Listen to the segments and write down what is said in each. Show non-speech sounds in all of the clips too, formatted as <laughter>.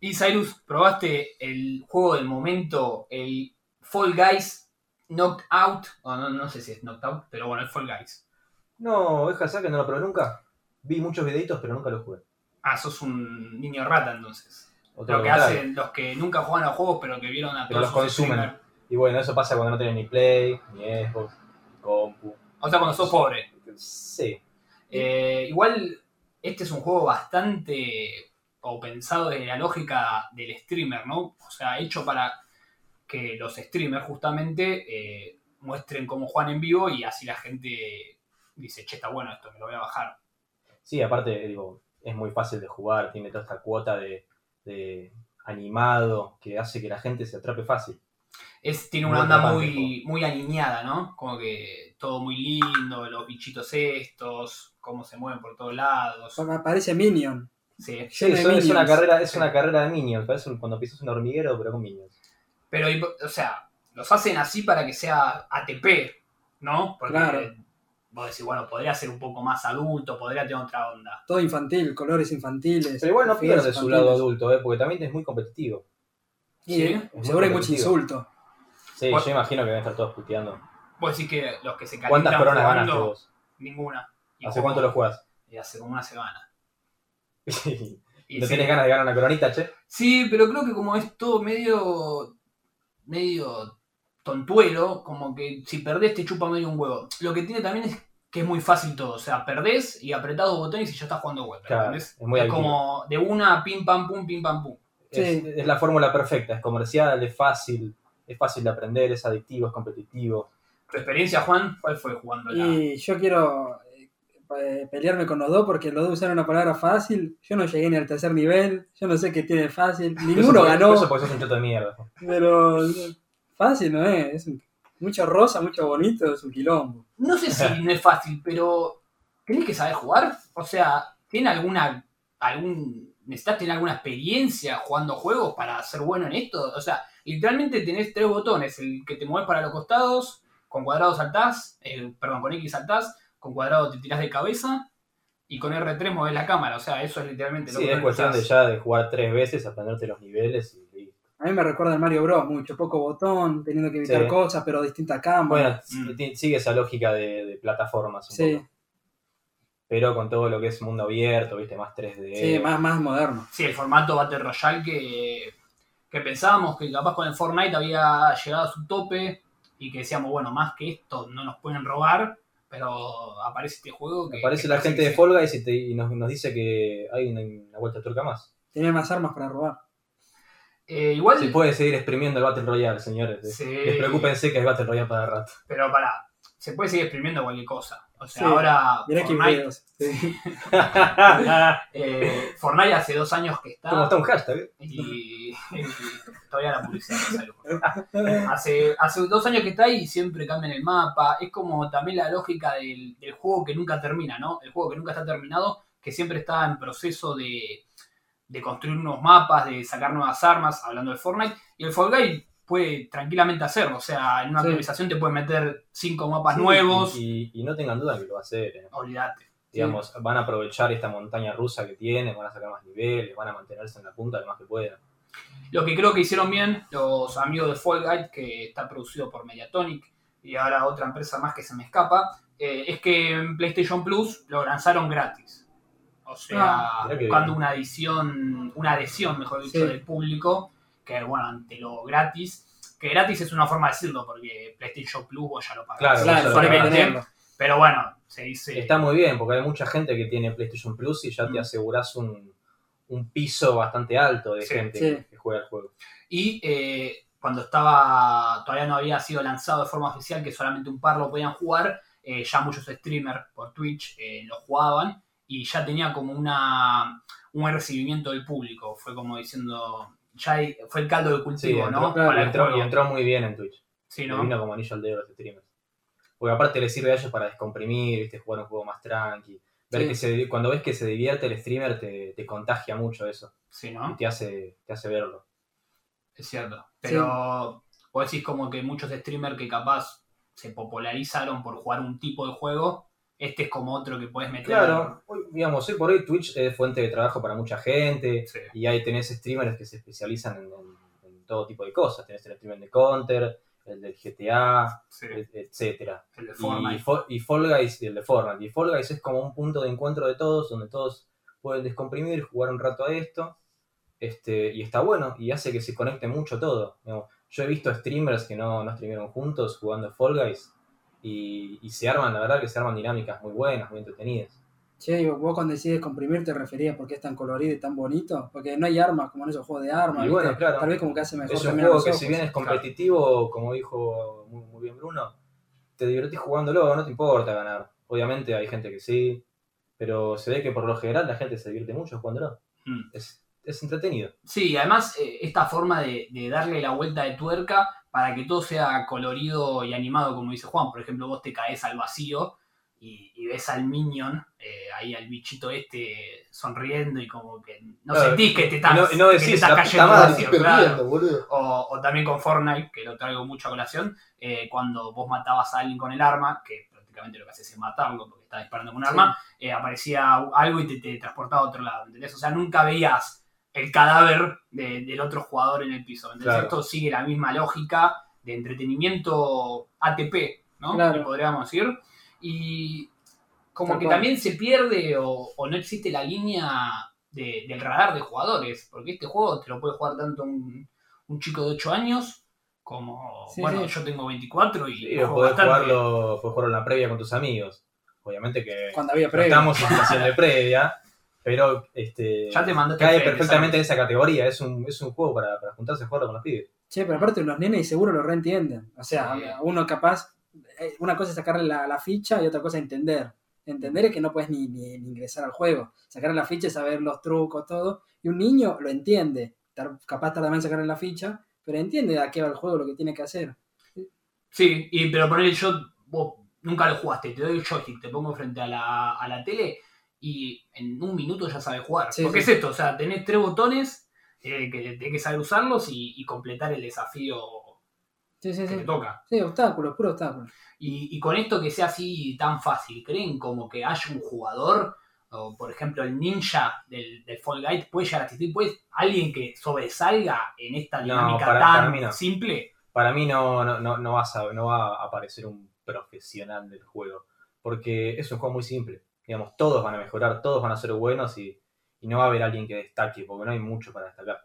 Y Cyrus, ¿probaste el juego del momento, el Fall Guys Knocked Out? O no, no sé si es Knocked Out, pero bueno, el Fall Guys. No, deja que no lo probé nunca. Vi muchos videitos, pero nunca lo jugué. Ah, sos un niño rata entonces. Lo que contrario. hacen los que nunca juegan a juegos, pero que vieron a Pero todos los consumen. Y bueno, eso pasa cuando no tenés ni Play, ni Xbox, ni compu. O sea, cuando sos pobre. Sí. Eh, igual, este es un juego bastante o pensado desde la lógica del streamer, ¿no? O sea, hecho para que los streamers justamente eh, muestren cómo juegan en vivo y así la gente dice, che, está bueno esto, me lo voy a bajar. Sí, aparte, digo, es muy fácil de jugar, tiene toda esta cuota de, de animado que hace que la gente se atrape fácil. Es, tiene Muy una onda muy, muy alineada, ¿no? Como que todo muy lindo, los bichitos estos, cómo se mueven por todos lados. Me parece Minion. Sí. Sí, es una carrera, es Sí. una carrera de minions, parece un- cuando pisas un hormiguero, pero con minions. Pero, o sea, los hacen así para que sea ATP, ¿no? Porque Claro. vos decís, bueno, podría ser un poco más adulto, podría tener otra onda. Todo infantil, colores infantiles. Pero igual no pierde su lado adulto, ¿eh? porque también es muy competitivo. Sí, eh, seguro hay mucho insulto. Sí, Bueno. yo imagino que deben estar todos puteando. Vos decís que los que se calientan ¿Cuántas coronas jugando, ganaste vos? Ninguna. ¿Hace cuánto lo jugás? y hace como una semana. ¿No sí. tenés ganas de ganar una coronita, che? Sí, pero creo que como es todo medio. medio tontuelo, como que si perdés te chupa medio un huevo. Lo que tiene también es que es muy fácil todo. O sea, perdés y apretás dos botones y ya estás jugando web. Claro, ¿entendés? es muy es como de una pim pam pum, pim pam pum. Sí. Es, es la fórmula perfecta, es comercial, es fácil, es fácil de aprender, es adictivo, es competitivo. ¿Tu experiencia, Juan? ¿Cuál fue jugando la.? Y yo quiero pelearme con los dos porque los dos usaron una palabra fácil. Yo no llegué ni al tercer nivel. Yo no sé qué tiene fácil. Ninguno Eso ganó. Eso porque sos un choto de mierda. Pero eh, fácil no es. es un- mucho rosa, mucho bonito, es un quilombo. No sé si no es fácil, pero tenés que saber jugar. O sea, ¿tiene alguna. algún. necesitas tener alguna experiencia jugando juegos para ser bueno en esto? O sea, literalmente tenés tres botones: el que te mueves para los costados, con cuadrado saltás, eh, perdón, con X saltás, con cuadrado te tirás de cabeza. Y con R3 mueves la cámara, o sea, eso es literalmente lo Sí, que es cuestión de ya de jugar tres veces, aprenderte los niveles y. A mí me recuerda al Mario Bros. mucho, poco botón, teniendo que evitar Sí. cosas, pero distintas cámaras. Bueno, Mm. sigue esa lógica de, de plataformas un sí, poco. Pero con todo lo que es mundo abierto, viste, más 3D. sí, más, más moderno. Sí, el formato Battle Royale que, que pensábamos que capaz con el Fortnite había llegado a su tope y que decíamos, bueno, más que esto no nos pueden robar, pero aparece este juego que... Aparece que la gente de. Fall Guys y, te- y nos, nos dice que hay una, una vuelta turca más. Tenía más armas para robar. Eh, igual, Se puede seguir exprimiendo el Battle Royale, señores. Sí. Despreocúpense que hay Battle Royale para rato. pero pará, se puede seguir exprimiendo cualquier cosa. O sea, Sí, ahora Mirá qué Fortnite, feos. Sí. <laughs> eh, Fortnite hace dos años que está... ¿Cómo está un hashtag? y, y todavía la publicidad no hace, hace dos años que está y siempre cambian el mapa. Es como también la lógica del, del juego que nunca termina, ¿no? El juego que nunca está terminado, que siempre está en proceso de, de construir nuevos mapas, de sacar nuevas armas, hablando de Fortnite. Y el Fall Guy puede tranquilamente hacerlo. O sea, en una Sí. actualización te puede meter cinco mapas Sí, nuevos. Y, y no tengan duda que lo va a hacer. eh. Olvídate. Digamos, van a aprovechar esta montaña rusa que tienen, van a sacar más niveles, van a mantenerse en la punta lo más que puedan. Lo que creo que hicieron bien los amigos de Fall Guy, que está producido por Mediatonic y ahora otra empresa más que se me escapa, eh, es que en PlayStation Plus lo lanzaron gratis. O sea, Ah, buscando una adición, una adhesión, mejor dicho, del público, que bueno, ante lo gratis, que gratis es una forma de decirlo, porque PlayStation Plus vos ya lo pagás. Claro, Claro, tenerlo. Pero bueno, se dice... Está muy bien, porque hay mucha gente que tiene PlayStation Plus y ya te Mm. aseguras un, un piso bastante alto de Sí, gente sí. Que, juega el juego. Y eh, cuando estaba todavía no había sido lanzado de forma oficial, que solamente un par lo podían jugar, eh, ya muchos streamers por Twitch eh, lo jugaban y ya tenía como una un recibimiento del público. Fue como diciendo, fue el caldo de cultivo, ¿no? Para y entró, y entró muy bien en Twitch. Sí, ¿no? vino como anillo al dedo los streamers. Porque aparte le sirve a ellos para descomprimir, ¿viste? jugar un juego más tranqui. Ver Sí. que se, cuando ves que se divierte el streamer te, te contagia mucho eso. Sí, Y ¿no? te hace, te hace verlo. Es cierto. Pero vos decís como que muchos streamers que capaz se popularizaron por jugar un tipo de juego, este es como otro que puedes meter. Claro, hoy, digamos, hoy por hoy Twitch es fuente de trabajo para mucha gente Sí. y ahí tenés streamers que se especializan en, en- en todo tipo de cosas. Tenés el streamer de Counter, el del GTA, Sí, et- etcétera. el de Y, Fortnite. Fo- y Fall Guys y el de Fortnite. Y Fall Guys es como un punto de encuentro de todos, donde todos pueden descomprimir, jugar un rato a esto. Este, y está bueno, y hace que se conecte mucho todo. Digamos, yo he visto streamers que no, no streamearon juntos jugando Fall Guys. Y, y se arman, la verdad que se arman dinámicas muy buenas, muy entretenidas. Che, y vos cuando decides comprimir te referías porque es tan colorido y tan bonito, porque no hay armas como en esos juegos de armas, Y bueno, claro. tal vez como que hace mejor Es un juego que ojos. si bien es competitivo, como dijo muy, muy bien Bruno, te divertís jugándolo, no te importa ganar. Obviamente hay gente que sí, pero se ve que por lo general la gente se divierte mucho jugándolo. Mm. Es, es entretenido. Sí, además eh, esta forma de, de darle la vuelta de tuerca para que todo sea colorido y animado, como dice Juan. Por ejemplo, vos te caes al vacío y, y ves al minion, eh, ahí al bichito este sonriendo y como que no Claro, sentís que te estás, no- no que te decís, estás "La puta cayendo al vacío, claro. O, o también con Fortnite, que lo traigo mucho a colación, eh, cuando vos matabas a alguien con el arma, que prácticamente lo que haces es matarlo porque está disparando con un Sí. arma, eh, aparecía algo y te, te transportaba a otro lado, ¿entendés? O sea, nunca veías el cadáver de- del otro jugador en el piso. Claro. Esto sigue la misma lógica de entretenimiento ATP, ¿no? Claro. Que podríamos decir. Y como Tal que cual. también se pierde o, o no existe la línea de- del radar de jugadores, porque este juego te lo puede jugar tanto un, un chico de 8 años como, Sí, bueno, sí. yo tengo 24 y Sí, juego o podés bastante. jugarlo, podés jugarlo en la previa con tus amigos. Obviamente que Cuando había no previo. estamos en de previa, <laughs> pero este, Ya te mandaste cae fe, perfectamente en esa categoría. Es un, es un juego para, para juntarse a jugarlo con los pibes. Che, pero aparte los nenes seguro lo reentienden. O sea, Sí. uno capaz, eh, una cosa es sacarle la, la ficha y otra cosa es entender. Entender es que no puedes ni, ni- ni ingresar al juego. Sacarle la ficha es saber los trucos, todo. Y un niño lo entiende. Tar- capaz tarda en sacarle la ficha, pero entiende a qué va el juego, lo que tiene que hacer. Sí, y, pero poner yo, vos nunca lo jugaste, te doy el joystick, te pongo frente a la, a la tele y en un minuto ya sabes jugar. Sí, Porque sí. es esto, o sea, tenés tres botones eh, que tenés que saber usarlos y, y completar el desafío Sí, sí, que sí. te toca. Sí, obstáculos, puro obstáculo. Y, y con esto que sea así tan fácil, ¿creen como que haya un jugador, o por ejemplo el ninja del, del Fall Guys, puede llegar a existir? ¿Puede alguien que sobresalga en esta No, dinámica para- tan para mí no. simple? Para mí no, no, no, no, vas a- no va a aparecer un profesional del juego. Porque es un juego muy simple. Digamos, todos van a mejorar, todos van a ser buenos y, y no va a haber alguien que destaque, porque no hay mucho para destacar.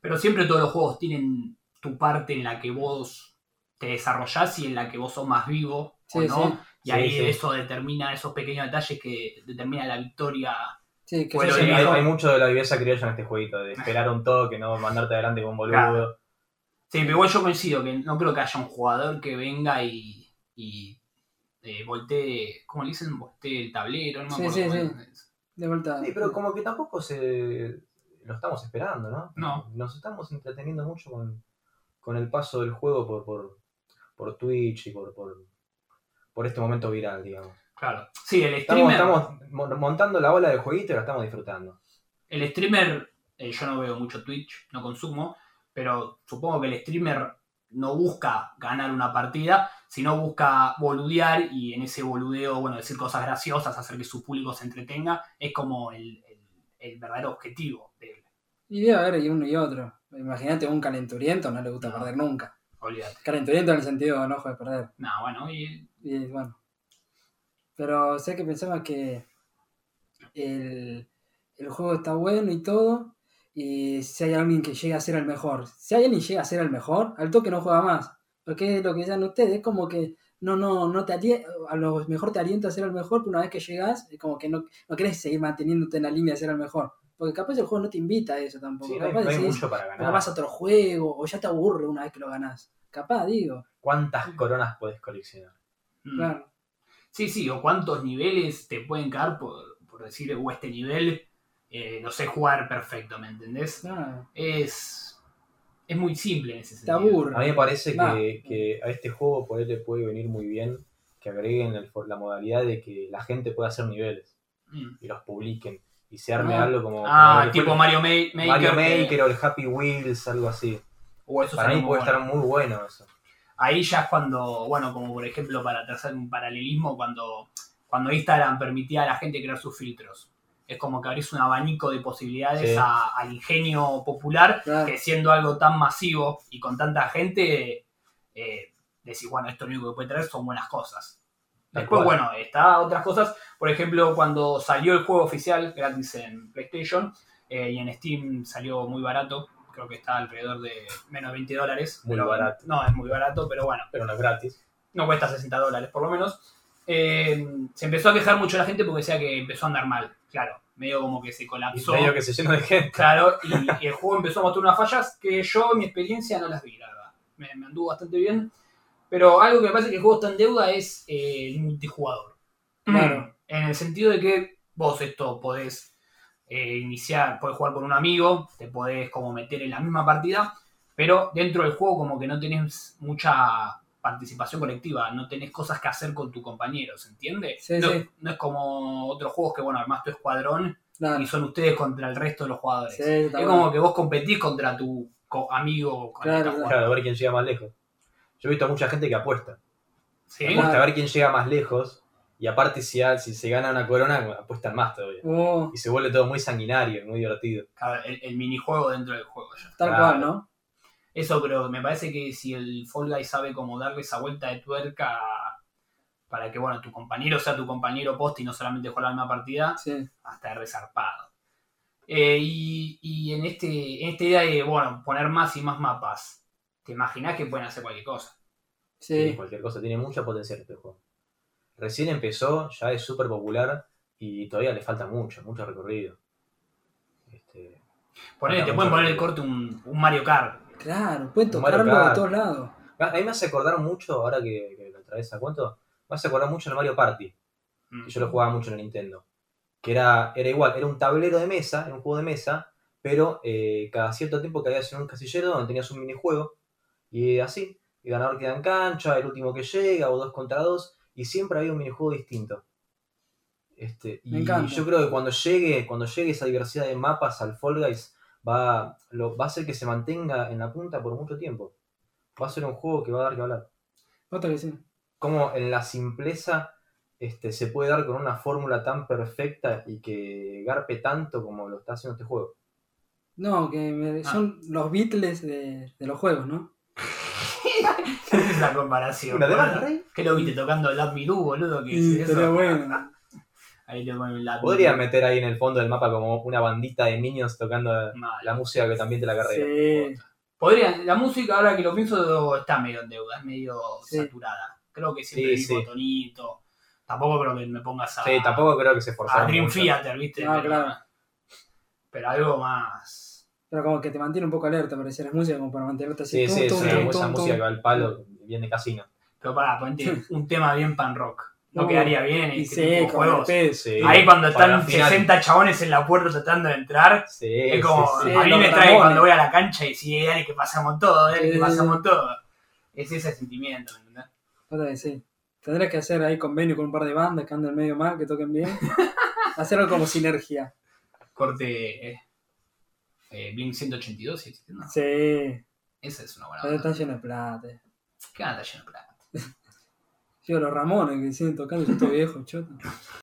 Pero siempre todos los juegos tienen tu parte en la que vos te desarrollás y en la que vos sos más vivo, Sí, ¿o no? sí. Y Sí, ahí sí. eso determina esos pequeños detalles que determinan la victoria. Sí, que Bueno, hay, mucho de la viveza criolla en este jueguito, de esperar un toque, no mandarte adelante con un boludo. Claro. Sí, pero igual yo coincido que no creo que haya un jugador que venga y, y eh, voltee, ¿cómo le dicen? Voltee el tablero, no me Sí, acuerdo sí, sí. es. De vuelta. Sí, pero como que tampoco se lo estamos esperando, ¿no? No. Nos estamos entreteniendo mucho con, con el paso del juego por, por, por Twitch y por, por, por este momento viral, digamos. Claro. Sí, el streamer, estamos mon- montando la ola del jueguito y la estamos disfrutando. el streamer eh, yo no veo mucho Twitch, no consumo, pero supongo que el streamer no busca ganar una partida, sino busca boludear y en ese boludeo, bueno, decir cosas graciosas, hacer que su público se entretenga, es como el, el- el verdadero objetivo de él. Y debe haber y uno y otro. Imagínate un calenturiento, no le gusta No. perder nunca. Olvídate. Calenturiento en el sentido de enojo de perder. No, bueno, y Y bueno. Pero sé que pensaba que el, el juego está bueno y todo. Y si hay alguien que llega a ser el mejor. Si alguien llega a ser el mejor, al toque no juega más. Porque es lo que decían ustedes, es como que no, no, no te a lo mejor te alienta a ser el mejor, pero una vez que llegas, es como que no, no querés seguir manteniéndote en la línea de ser el mejor. Porque capaz el juego no te invita a eso tampoco. Sí, no hay, capaz no hay decís, mucho para "Pero ganar. vas a otro juego, o ya te aburre una vez que lo ganás. Capaz, digo. ¿Cuántas coronas puedes coleccionar? mm, Claro. sí, sí, o cuántos niveles te pueden caer por, por decir, o este nivel, eh, no sé jugar perfecto, ¿me entendés? Claro. Es, es muy simple en ese Te sentido. aburre. A mí me parece que, que a este juego por él le puede venir muy bien que agreguen el- la modalidad de que la gente pueda hacer niveles Mm. y los publiquen y se arme Ah. algo como, Ah, como el tipo Mario Ma- Maker. Mario que- Maker o el Happy Wheels, algo así. eso Para mí puede bueno. estar muy bueno eso. Ahí ya es cuando, bueno, como por ejemplo para hacer un paralelismo, cuando cuando Instagram permitía a la gente crear sus filtros. Es como que abrís un abanico de posibilidades Sí. a- al ingenio popular, Claro. que siendo algo tan masivo y con tanta gente, eh, decís, bueno, esto lo único que puede traer son buenas cosas. Después, bueno, está otras cosas. Por ejemplo, cuando salió el juego oficial gratis en PlayStation eh, y en Steam salió muy barato, creo que está alrededor de menos de 20 dólares. Muy pero- barato. No, es muy barato, pero bueno, Pero no es gratis. no cuesta 60 dólares por lo menos. Eh, se empezó a quejar mucho la gente porque decía que empezó a andar mal, claro. Medio como que se Y colapsó. medio que se llenó de gente. Claro, y, y el juego empezó a mostrar unas fallas que yo, en mi experiencia, no las vi, la verdad. Me, me anduvo bastante bien. Pero algo que me parece que el juego está en deuda es eh, el multijugador. Claro. En el sentido de que vos esto podés eh, iniciar, podés jugar con un amigo, te podés como meter en la misma partida, pero dentro del juego como que no tenés mucha participación colectiva, no tenés cosas que hacer con tu compañero, ¿se entiende? Sí, no, sí. no es como otros juegos que, bueno, armás tu escuadrón Claro. y son ustedes contra el resto de los jugadores. Sí, es bueno. como que vos competís contra tu co- amigo con el que Claro, estás claro. A ver quién llega más lejos. Yo he visto a mucha gente que apuesta. ¿Sí? Claro. Apuesta a ver quién llega más lejos. Y aparte, si, si se gana una corona, apuestan más todavía. Oh, Y se vuelve todo muy sanguinario y muy divertido. Claro, El, el minijuego dentro del juego ya. tal Claro. cual, ¿no? Eso, pero me parece que si el Fall Guy sabe cómo darle esa vuelta de tuerca para que, bueno, tu compañero sea tu compañero post y no solamente jugar la misma partida, Sí. hasta es resarpado. Eh, y y en, este, en esta idea de, bueno, poner más y más mapas, ¿te imaginas que pueden hacer cualquier cosa? Sí, Sí. cualquier cosa. Tiene mucha potencial este juego. Recién empezó, ya es súper popular y todavía le falta mucho, mucho recorrido. Este, Falta te pueden poner el recorrido. corte un, un Mario Kart. Claro, pueden Mario tocarlo de todos lados. a mí me hace acordar mucho, ahora que, que lo traes a cuento, me hace acordar mucho el Mario Party. Mm. que yo lo jugaba mucho en el Nintendo. Que era, era igual, era un tablero de mesa, era un juego de mesa, pero eh, cada cierto tiempo caías en un casillero donde tenías un minijuego, y así, el ganador queda en cancha, el último que llega, o dos contra dos, y siempre había un minijuego distinto. Este, Me y encanta. yo creo que cuando llegue, cuando llegue esa diversidad de mapas al Fall Guys, va, lo, va a hacer que se mantenga en la punta por mucho tiempo. Va a ser un juego que va a dar que hablar Otra que sí. cómo en la simpleza este, se puede dar con una fórmula tan perfecta y que garpe tanto como lo está haciendo este juego. No, que me- Ah. son los Beatles de, de los juegos, ¿no? ¿Qué <laughs> es esa comparación? ¿Qué lo viste tocando el Do, boludo? ¿Qué Sí, es eso? pero bueno. Ahí te ponen Me Podría Do. meter ahí en el fondo del mapa como una bandita de niños tocando Mal. la música que también te la carrera. Sí. Podría, la música, ahora que lo pienso, está medio en deuda, es medio Sí. saturada. Creo que siempre Sí, sí. tonito. Tampoco creo que me pongas a, Sí, tampoco creo que se a esforzaron Dream. Theater, ¿viste? No, pero, claro. pero algo más. Pero como que te mantiene un poco alerta, parece la música, como para mantenerte así. Sí, tum, sí, tum, sí, tum, esa tum, música que va al palo, bien de casino. Pero para, ponete <laughs> un tema bien pan rock. No quedaría bien en Y sí, juegos. Ahí cuando están final. 60 chabones en la puerta tratando de entrar, Sí, es como, sí, a mí me trae Ramones. cuando voy a la cancha y sí, dale que pasamos todo, dale que pasamos todo. Es ese sentimiento, que sí. Tendrás que hacer ahí convenio con un par de bandas que anden medio mal, que toquen bien. <laughs> Hacerlo como sinergia. Corte eh, eh, Blink 182, ¿sí? ¿no? Sí. Esa es una buena Pero banda. está lleno de plata. ¿Qué banda llena de plata? Yo, los Ramones que siguen tocando, yo estoy viejo, choto.